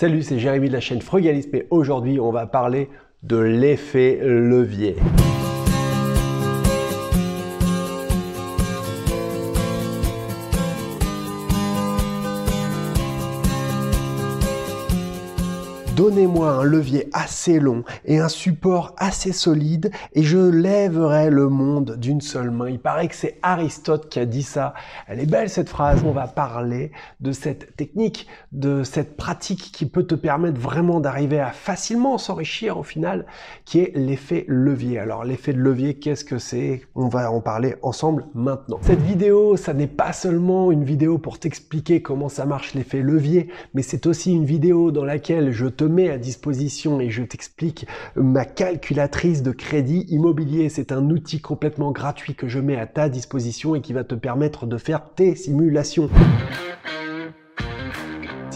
Salut, c'est Jérémy de la chaîne Frugalisme et aujourd'hui on va parler de l'effet levier. Donnez-moi un levier assez long et un support assez solide et je lèverai le monde d'une seule main. Il paraît que c'est Aristote qui a dit ça. Elle est belle cette phrase. On va parler de cette technique, de cette pratique qui peut te permettre vraiment d'arriver à facilement s'enrichir au final, qui est l'effet levier. Alors l'effet de levier, qu'est-ce que c'est? On va en parler ensemble maintenant. Cette vidéo, ça n'est pas seulement une vidéo pour t'expliquer comment ça marche l'effet levier, mais c'est aussi une vidéo dans laquelle je te mets à disposition et je t'explique ma calculatrice de crédit immobilier. C'est un outil complètement gratuit que je mets à ta disposition et qui va te permettre de faire tes simulations.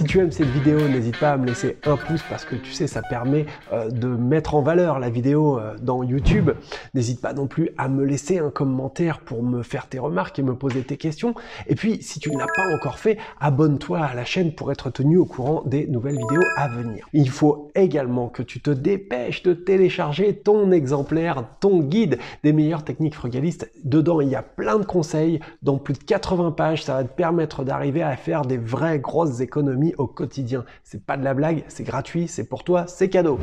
Si tu aimes cette vidéo, n'hésite pas à me laisser un pouce parce que tu sais, ça permet euh, de mettre en valeur la vidéo euh, dans YouTube. N'hésite pas non plus à me laisser un commentaire pour me faire tes remarques et me poser tes questions. Et puis, si tu ne l'as pas encore fait, abonne-toi à la chaîne pour être tenu au courant des nouvelles vidéos à venir. Il faut également que tu te dépêches de télécharger ton exemplaire, ton guide des meilleures techniques frugalistes. Dedans, il y a plein de conseils dans plus de 80 pages. Ça va te permettre d'arriver à faire des vraies grosses économies au quotidien. C'est pas de la blague, c'est gratuit, c'est pour toi, c'est cadeau.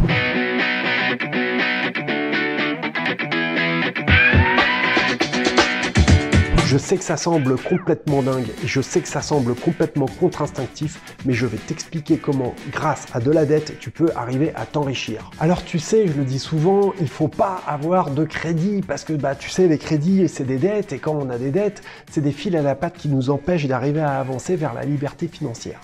Je sais que ça semble complètement dingue, je sais que ça semble complètement contre-instinctif, mais je vais t'expliquer comment, grâce à de la dette, tu peux arriver à t'enrichir. Alors tu sais, je le dis souvent, il faut pas avoir de crédit, parce que bah tu sais, les crédits, c'est des dettes, et quand on a des dettes, c'est des fils à la patte qui nous empêchent d'arriver à avancer vers la liberté financière.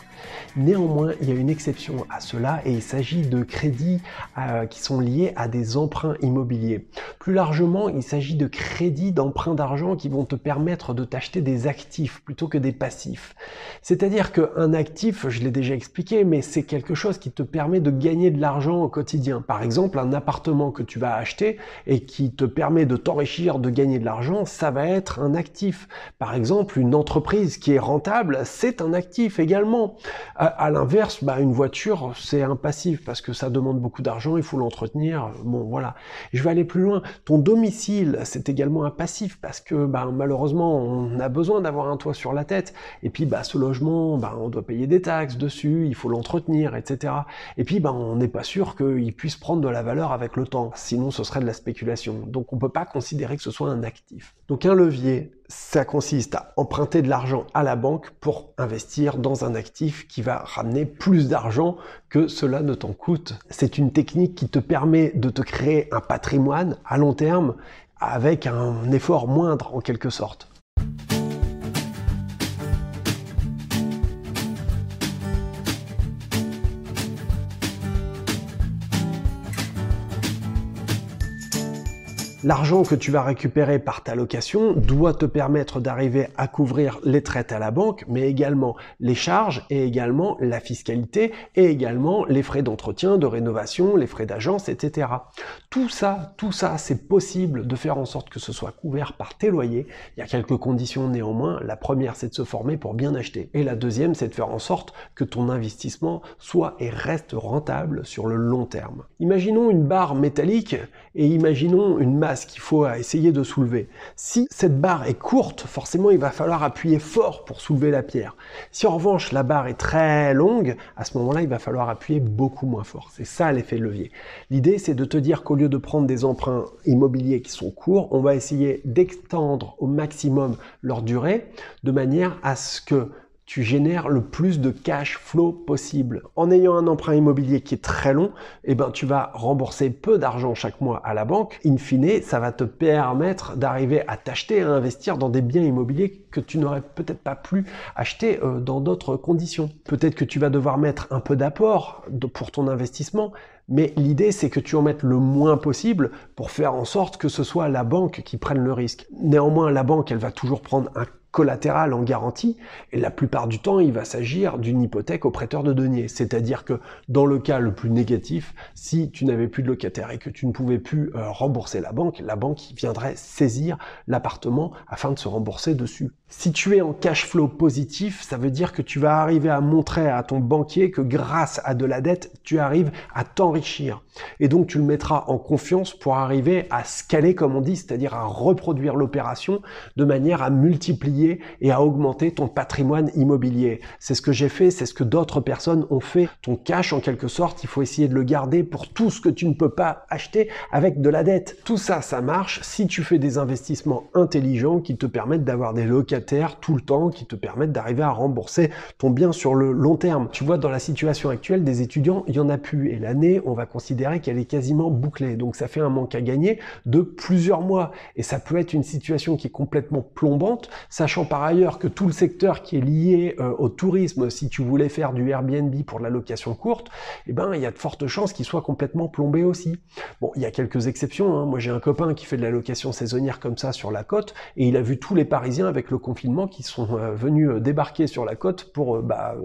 Néanmoins, il y a une exception à cela et il s'agit de crédits euh, qui sont liés à des emprunts immobiliers. Plus largement, il s'agit de crédits d'emprunts d'argent qui vont te permettre de t'acheter des actifs plutôt que des passifs. C'est-à-dire qu'un actif, je l'ai déjà expliqué, mais c'est quelque chose qui te permet de gagner de l'argent au quotidien. Par exemple, un appartement que tu vas acheter et qui te permet de t'enrichir, de gagner de l'argent, ça va être un actif. Par exemple, une entreprise qui est rentable, c'est un actif également. À, l'inverse, bah, une voiture, c'est un passif parce que ça demande beaucoup d'argent, il faut l'entretenir. Bon, voilà. je vais aller plus loin. Ton domicile, c'est également un passif parce que bah, malheureusement, on a besoin d'avoir un toit sur la tête. Et puis, bah, ce logement, bah, on doit payer des taxes dessus, il faut l'entretenir, etc. Et puis, bah, on n'est pas sûr qu'il puisse prendre de la valeur avec le temps. Sinon, ce serait de la spéculation. Donc, on peut pas considérer que ce soit un actif. Donc, un levier, ça consiste à emprunter de l'argent à la banque pour investir dans un actif qui va ramener plus d'argent que cela ne t'en coûte. C'est une technique qui te permet de te créer un patrimoine à long terme avec un effort moindre en quelque sorte. L'argent que tu vas récupérer par ta location doit te permettre d'arriver à couvrir les traites à la banque, mais également les charges et également la fiscalité et également les frais d'entretien, de rénovation, les frais d'agence, etc. Tout ça, tout ça, c'est possible de faire en sorte que ce soit couvert par tes loyers. Il y a quelques conditions néanmoins. La première, c'est de se former pour bien acheter. Et la deuxième, c'est de faire en sorte que ton investissement soit et reste rentable sur le long terme. Imaginons une barre métallique et imaginons une masse qu'il faut essayer de soulever. Si cette barre est courte, forcément il va falloir appuyer fort pour soulever la pierre. Si en revanche la barre est très longue, à ce moment-là il va falloir appuyer beaucoup moins fort. C'est ça l'effet levier. L'idée c'est de te dire qu'au lieu de prendre des emprunts immobiliers qui sont courts, on va essayer d'extendre au maximum leur durée de manière à ce que tu génères le plus de cash flow possible. En ayant un emprunt immobilier qui est très long, eh ben, tu vas rembourser peu d'argent chaque mois à la banque. In fine, ça va te permettre d'arriver à t'acheter, à investir dans des biens immobiliers que tu n'aurais peut-être pas pu acheter euh, dans d'autres conditions. Peut-être que tu vas devoir mettre un peu d'apport pour ton investissement, mais l'idée, c'est que tu en mettes le moins possible pour faire en sorte que ce soit la banque qui prenne le risque. Néanmoins, la banque, elle va toujours prendre un collatéral en garantie, et la plupart du temps, il va s'agir d'une hypothèque au prêteur de deniers. C'est-à-dire que dans le cas le plus négatif, si tu n'avais plus de locataire et que tu ne pouvais plus euh, rembourser la banque, la banque viendrait saisir l'appartement afin de se rembourser dessus. Si tu es en cash flow positif, ça veut dire que tu vas arriver à montrer à ton banquier que grâce à de la dette, tu arrives à t'enrichir. Et donc tu le mettras en confiance pour arriver à scaler, comme on dit, c'est-à-dire à reproduire l'opération de manière à multiplier et à augmenter ton patrimoine immobilier. C'est ce que j'ai fait, c'est ce que d'autres personnes ont fait. Ton cash, en quelque sorte, il faut essayer de le garder pour tout ce que tu ne peux pas acheter avec de la dette. Tout ça, ça marche si tu fais des investissements intelligents qui te permettent d'avoir des tout le temps qui te permettent d'arriver à rembourser ton bien sur le long terme. Tu vois, dans la situation actuelle des étudiants, il y en a plus et l'année, on va considérer qu'elle est quasiment bouclée. Donc ça fait un manque à gagner de plusieurs mois et ça peut être une situation qui est complètement plombante, sachant par ailleurs que tout le secteur qui est lié euh, au tourisme, si tu voulais faire du Airbnb pour la location courte, eh ben il y a de fortes chances qu'il soit complètement plombé aussi. Bon, il y a quelques exceptions. Hein. Moi, j'ai un copain qui fait de la location saisonnière comme ça sur la côte et il a vu tous les Parisiens avec le confinement qui sont euh, venus euh, débarquer sur la côte pour euh, bah,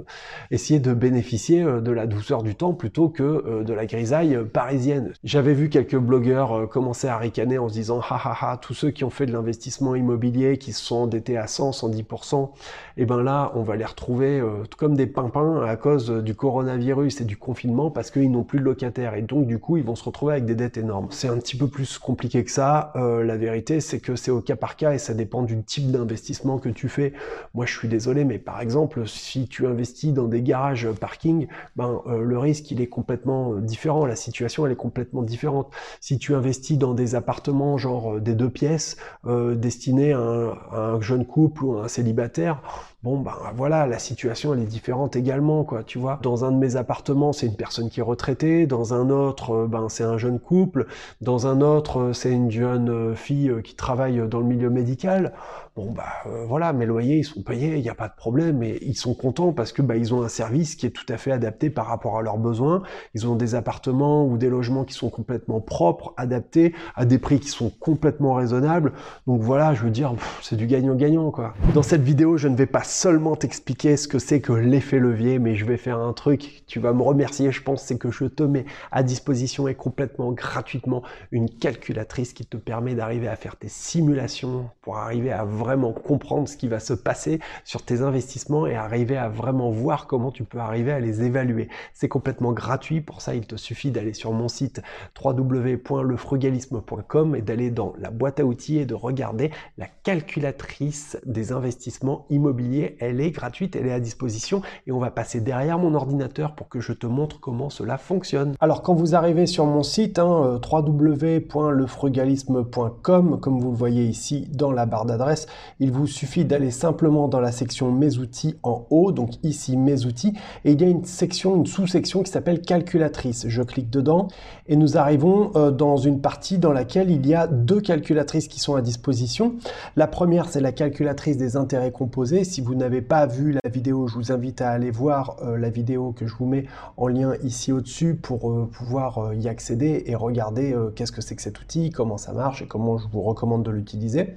essayer de bénéficier de la douceur du temps plutôt que de la grisaille parisienne. J'avais vu quelques blogueurs commencer à ricaner en se disant ha ha ha, tous ceux qui ont fait de l'investissement immobilier, qui se sont endettés à 100, 110%, et ben là, on va les retrouver comme des pimpins à cause du coronavirus et du confinement parce qu'ils n'ont plus de locataires et donc du coup, ils vont se retrouver avec des dettes énormes. C'est un petit peu plus compliqué que ça. la vérité, c'est que c'est au cas par cas et ça dépend du type d'investissement que tu fais. Moi, je suis désolé, mais par exemple, si tu investis dans des garages parking, ben, euh, le risque, il est complètement euh, différent. La situation, elle est complètement différente. Si tu investis dans des appartements, genre euh, des deux pièces, destinés à un, jeune couple ou à un célibataire, bon ben voilà, la situation elle est différente également quoi, tu vois. Dans un de mes appartements, c'est une personne qui est retraitée, dans un autre, ben c'est un jeune couple, dans un autre, c'est une jeune fille qui travaille dans le milieu médical. Bon euh, voilà, mes loyers ils sont payés, il n'y a pas de problème, et ils sont contents parce que bah, ils ont un service qui est tout à fait adapté par rapport à leurs besoins. Ils ont des appartements ou des logements qui sont complètement propres, adaptés à des prix qui sont complètement raisonnables. Donc voilà, je veux dire, c'est du gagnant-gagnant quoi. Dans cette vidéo, je ne vais pas seulement t'expliquer ce que c'est que l'effet levier, mais je vais faire un truc, tu vas me remercier, je pense, c'est que je te mets à disposition et complètement gratuitement une calculatrice qui te permet d'arriver à faire tes simulations pour arriver à vraiment comprendre ce qui va se passer sur tes investissements et arriver à vraiment voir comment tu peux arriver à les évaluer. C'est complètement gratuit. Pour ça, il te suffit d'aller sur mon site www.lefrugalisme.com et d'aller dans la boîte à outils et de regarder la calculatrice des investissements immobiliers. Elle est gratuite, elle est à disposition et on va passer derrière mon ordinateur pour que je te montre comment cela fonctionne. Alors quand vous arrivez sur mon site, hein, euh, www.lefrugalisme.com, comme vous le voyez ici dans la barre d'adresse, il vous suffit d'aller simplement dans la section Mes outils en haut, donc ici Mes outils, et il y a une section, une sous-section qui s'appelle Calculatrice. Je clique dedans et nous arrivons euh, dans une partie dans laquelle il y a deux calculatrices qui sont à disposition. La première, c'est la calculatrice des intérêts composés. Si vous n'avez pas vu la vidéo, je vous invite à aller voir euh, la vidéo que je vous mets en lien ici au-dessus pour euh, pouvoir y accéder et regarder qu'est-ce que c'est que cet outil, comment ça marche et comment je vous recommande de l'utiliser.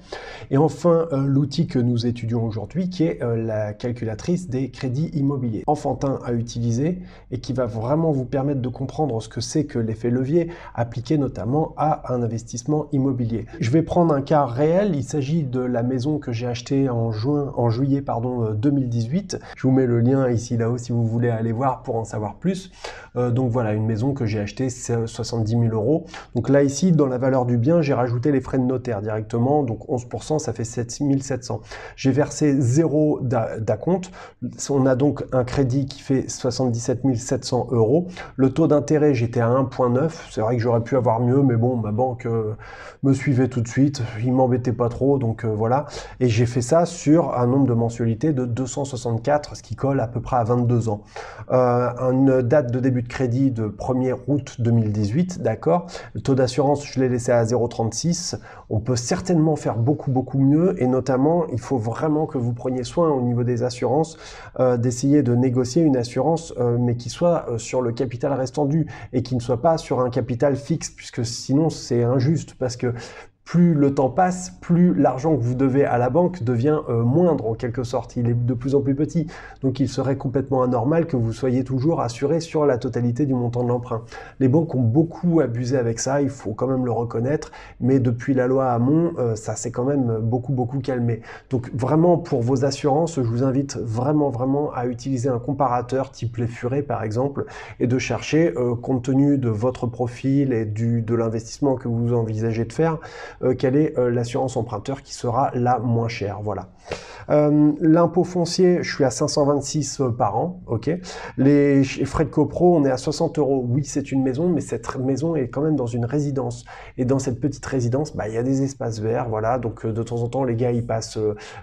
Et enfin, euh, l'outil que nous étudions aujourd'hui qui est euh, la calculatrice des crédits immobiliers. Enfantin à utiliser et qui va vraiment vous permettre de comprendre ce que c'est que l'effet levier appliqué notamment à un investissement immobilier. Je vais prendre un cas réel, il s'agit de la maison que j'ai achetée en juin, en juillet pardon 2018. Euh, Je vous mets le lien ici là-haut si vous voulez aller voir pour en savoir plus. donc voilà, une maison que j'ai achetée 70 000 euros. Donc là ici, dans la valeur du bien, j'ai rajouté les frais de notaire directement, donc 11%, ça fait 7 6700. J'ai versé zéro d'acompte. On a donc un crédit qui fait 77 700 euros. Le taux d'intérêt, j'étais à 1.9. C'est vrai que j'aurais pu avoir mieux, mais bon, ma banque euh, me suivait tout de suite. Il m'embêtait pas trop, donc euh, voilà. Et j'ai fait ça sur un nombre de mensualités de 264, ce qui colle à peu près à 22 ans. Euh, une date de début de crédit de 1er août 2018, d'accord. Le taux d'assurance, je l'ai laissé à 0,36. On peut certainement faire beaucoup, beaucoup mieux et notamment, il faut vraiment que vous preniez soin au niveau des assurances euh, d'essayer de négocier une assurance, euh, mais qui soit sur le capital restant dû et qui ne soit pas sur un capital fixe, puisque sinon c'est injuste, parce que plus le temps passe, plus l'argent que vous devez à la banque devient euh, moindre en quelque sorte. Il est de plus en plus petit. Donc il serait complètement anormal que vous soyez toujours assuré sur la totalité du montant de l'emprunt. Les banques ont beaucoup abusé avec ça, il faut quand même le reconnaître. Mais depuis la loi Hamon, euh, ça s'est quand même beaucoup, beaucoup calmé. Donc vraiment, pour vos assurances, je vous invite vraiment, vraiment à utiliser un comparateur type les Furets par exemple et de chercher, euh, compte tenu de votre profil et du, de l'investissement que vous envisagez de faire, quelle est euh, l'assurance emprunteur qui sera la moins chère. Voilà. Euh, l'impôt foncier, je suis à 526 par an, ok. Les frais de copro, on est à 60 euros. Oui, c'est une maison, mais cette maison est quand même dans une résidence. Et dans cette petite résidence, bah, il y a des espaces verts, voilà. Donc de temps en temps, les gars, ils passent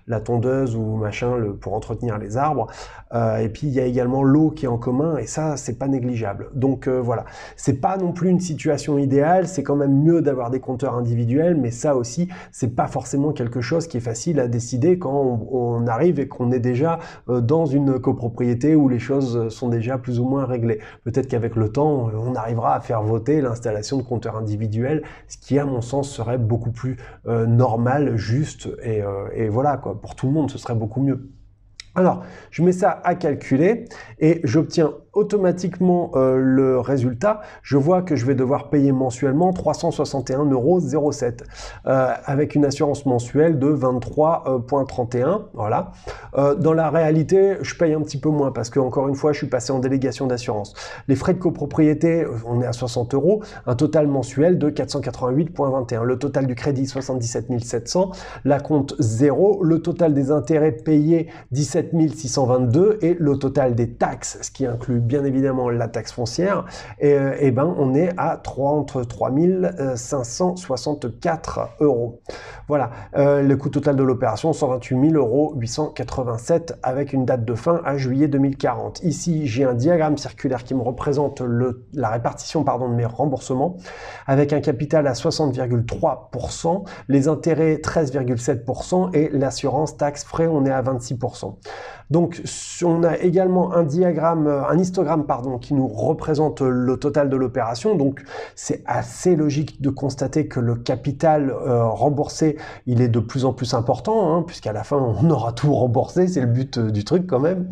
la tondeuse ou machin pour entretenir les arbres. et puis il y a également l'eau qui est en commun, et ça, c'est pas négligeable. Donc voilà, c'est pas non plus une situation idéale. C'est quand même mieux d'avoir des compteurs individuels, mais ça aussi, c'est pas forcément quelque chose qui est facile à décider quand on, arrive et qu'on est déjà euh, dans une copropriété où les choses sont déjà plus ou moins réglées. Peut-être qu'avec le temps, on arrivera à faire voter l'installation de compteurs individuels, ce qui, à mon sens, serait beaucoup plus euh, normal, juste et, euh, et voilà quoi. Pour tout le monde, ce serait beaucoup mieux. Alors, je mets ça à calculer et j'obtiens automatiquement euh, le résultat, je vois que je vais devoir payer mensuellement 361,07 euros euh, avec une assurance mensuelle de 23,31. voilà. Euh, dans la réalité, je paye un petit peu moins parce que encore une fois, je suis passé en délégation d'assurance. Les frais de copropriété, on est à 60 euros, un total mensuel de 488,21. Le total du crédit 77 700, la compte 0, le total des intérêts payés 17 622 et le total des taxes, ce qui inclut bien évidemment la taxe foncière, et, euh, eh ben on est à 33 564 euros. Voilà, euh, le coût total de l'opération 128 euros 887 avec une date de fin à juillet 2040. Ici, j'ai un diagramme circulaire qui me représente le, la répartition pardon, de mes remboursements avec un capital à 60,3%, les intérêts 13,7% et l'assurance taxe frais on est à 26%. Donc on a également un diagramme, un histogramme pardon, qui nous représente le total de l'opération. Donc c'est assez logique de constater que le capital euh, remboursé, il est de plus en plus important, hein, puisqu'à la fin on aura tout remboursé, c'est le but euh, du truc quand même.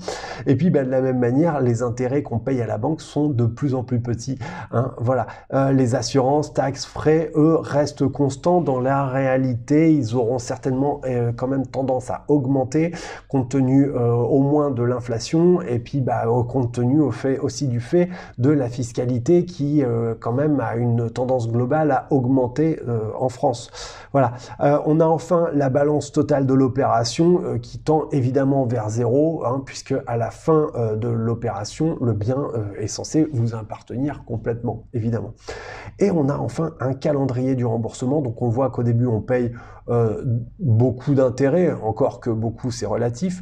Et puis ben, de la même manière, les intérêts qu'on paye à la banque sont de plus en plus petits. Hein. Voilà, euh, les assurances, taxes, frais, eux restent constants. Dans la réalité, ils auront certainement quand même tendance à augmenter compte tenu au moins de l'inflation et puis bah, compte tenu au fait, aussi du fait de la fiscalité qui euh, quand même a une tendance globale à augmenter euh, en France. Voilà. Euh, on a enfin la balance totale de l'opération qui tend évidemment vers zéro hein, puisque à la fin de l'opération le bien est censé vous appartenir complètement évidemment. Et on a enfin un calendrier du remboursement donc on voit qu'au début on paye euh, beaucoup d'intérêts, encore que beaucoup c'est relatif,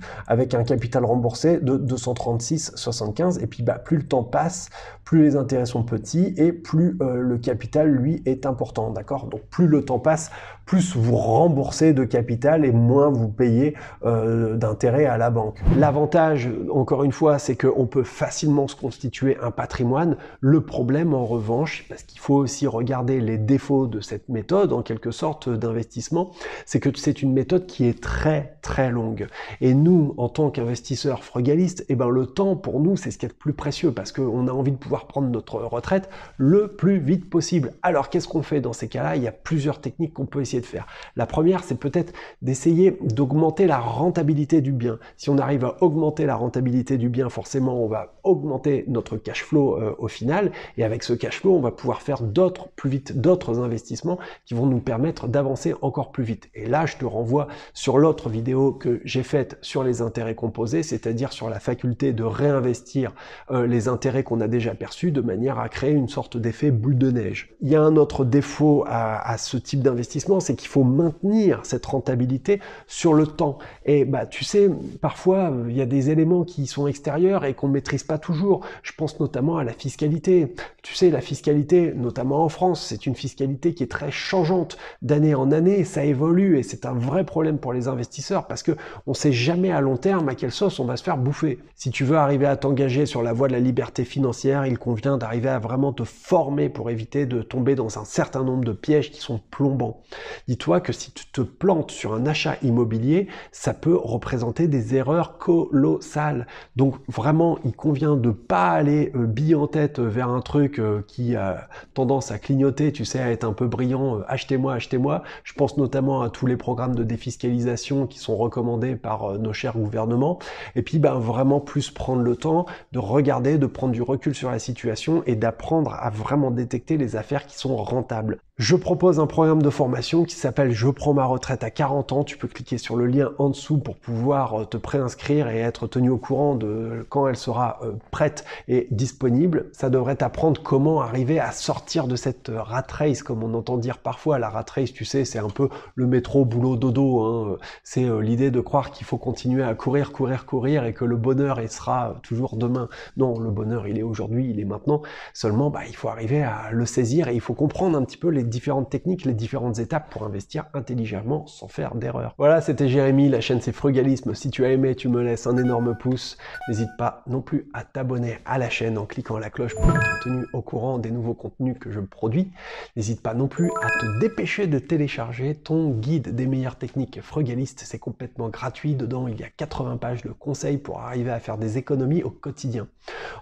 un capital remboursé de 236,75. Et puis bah, plus le temps passe, plus les intérêts sont petits et plus euh, le capital, lui, est important. D'accord? Donc plus le temps passe, plus vous remboursez de capital et moins vous payez euh, d'intérêt à la banque. L'avantage, encore une fois, c'est qu'on peut facilement se constituer un patrimoine. Le problème, en revanche, parce qu'il faut aussi regarder les défauts de cette méthode, en quelque sorte, d'investissement, c'est que c'est une méthode qui est très très longue. Et nous, en tant qu'investisseurs frugalistes, eh ben, le temps, pour nous, c'est ce qui est le plus précieux, parce qu'on a envie de pouvoir prendre notre retraite le plus vite possible. Alors, qu'est-ce qu'on fait dans ces cas-là? Il y a plusieurs techniques qu'on peut essayer de faire. La première, c'est peut-être d'essayer d'augmenter la rentabilité du bien. Si on arrive à augmenter la rentabilité du bien, forcément, on va augmenter notre cash flow euh, au final. Et avec ce cash flow, on va pouvoir faire d'autres, plus vite, d'autres investissements qui vont nous permettre d'avancer encore plus vite. Et là, je te renvoie sur l'autre vidéo que j'ai faite sur les intérêts composés, c'est-à-dire sur la faculté de réinvestir euh, les intérêts qu'on a déjà perçus de manière à créer une sorte d'effet boule de neige. Il y a un autre défaut à, à ce type d'investissement, c'est qu'il faut maintenir cette rentabilité sur le temps. Et bah, tu sais, parfois, il y a des éléments qui sont extérieurs et qu'on ne maîtrise pas toujours. Je pense notamment à la fiscalité. Tu sais, la fiscalité, notamment en France, c'est une fiscalité qui est très changeante d'année en année. Ça évolue et c'est un vrai problème pour les investisseurs parce que on sait jamais à long terme à quelle sauce on va se faire bouffer. Si tu veux arriver à t'engager sur la voie de la liberté financière, il convient d'arriver à vraiment te former pour éviter de tomber dans un certain nombre de pièges qui sont plombants. Dis-toi que si tu te plantes sur un achat immobilier, ça peut représenter des erreurs colossales. Donc vraiment, il convient de pas aller euh, bille en tête vers un truc euh, qui a tendance à clignoter, tu sais, à être un peu brillant, euh, achetez-moi, achetez-moi. Je pense notamment à tous les programmes de défiscalisation qui sont recommandés par nos chers gouvernements. Et puis, ben, vraiment plus prendre le temps de regarder, de prendre du recul sur la situation et d'apprendre à vraiment détecter les affaires qui sont rentables. Je propose un programme de formation qui s'appelle Je prends ma retraite à 40 ans. Tu peux cliquer sur le lien en dessous pour pouvoir euh, te préinscrire et être tenu au courant de quand elle sera euh, prête et disponible. Ça devrait t'apprendre comment arriver à sortir de cette euh, rat race, comme on entend dire parfois. La rat race, tu sais, c'est un peu le métro, boulot, dodo. Hein. C'est l'idée de croire qu'il faut continuer à courir, courir, courir et que le bonheur, il sera toujours demain. Non, le bonheur, il est aujourd'hui, il est maintenant. Seulement, bah, il faut arriver à le saisir et il faut comprendre un petit peu les différentes techniques, les différentes étapes pour investir intelligemment sans faire d'erreur. Voilà, c'était Jérémy, la chaîne c'est Frugalisme. Si tu as aimé, tu me laisses un énorme pouce. N'hésite pas non plus à t'abonner à la chaîne en cliquant la cloche pour être tenu au courant des nouveaux contenus que je produis. N'hésite pas non plus à te dépêcher de télécharger ton guide des meilleures techniques frugalistes. C'est complètement gratuit. Dedans, il y a 80 pages de conseils pour arriver à faire des économies au quotidien.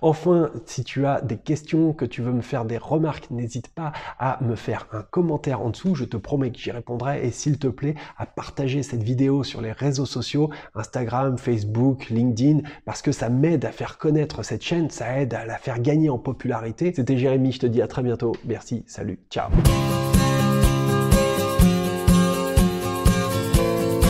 Enfin, si tu as des questions, que tu veux me faire des remarques, n'hésite pas à me faire un commentaire en dessous, je te promets que j'y répondrai. Et s'il te plaît à partager cette vidéo sur les réseaux sociaux, Instagram, Facebook, LinkedIn, parce que ça m'aide à faire connaître cette chaîne, ça aide à la faire gagner en popularité. C'était Jérémy, je te dis à très bientôt, merci, salut, ciao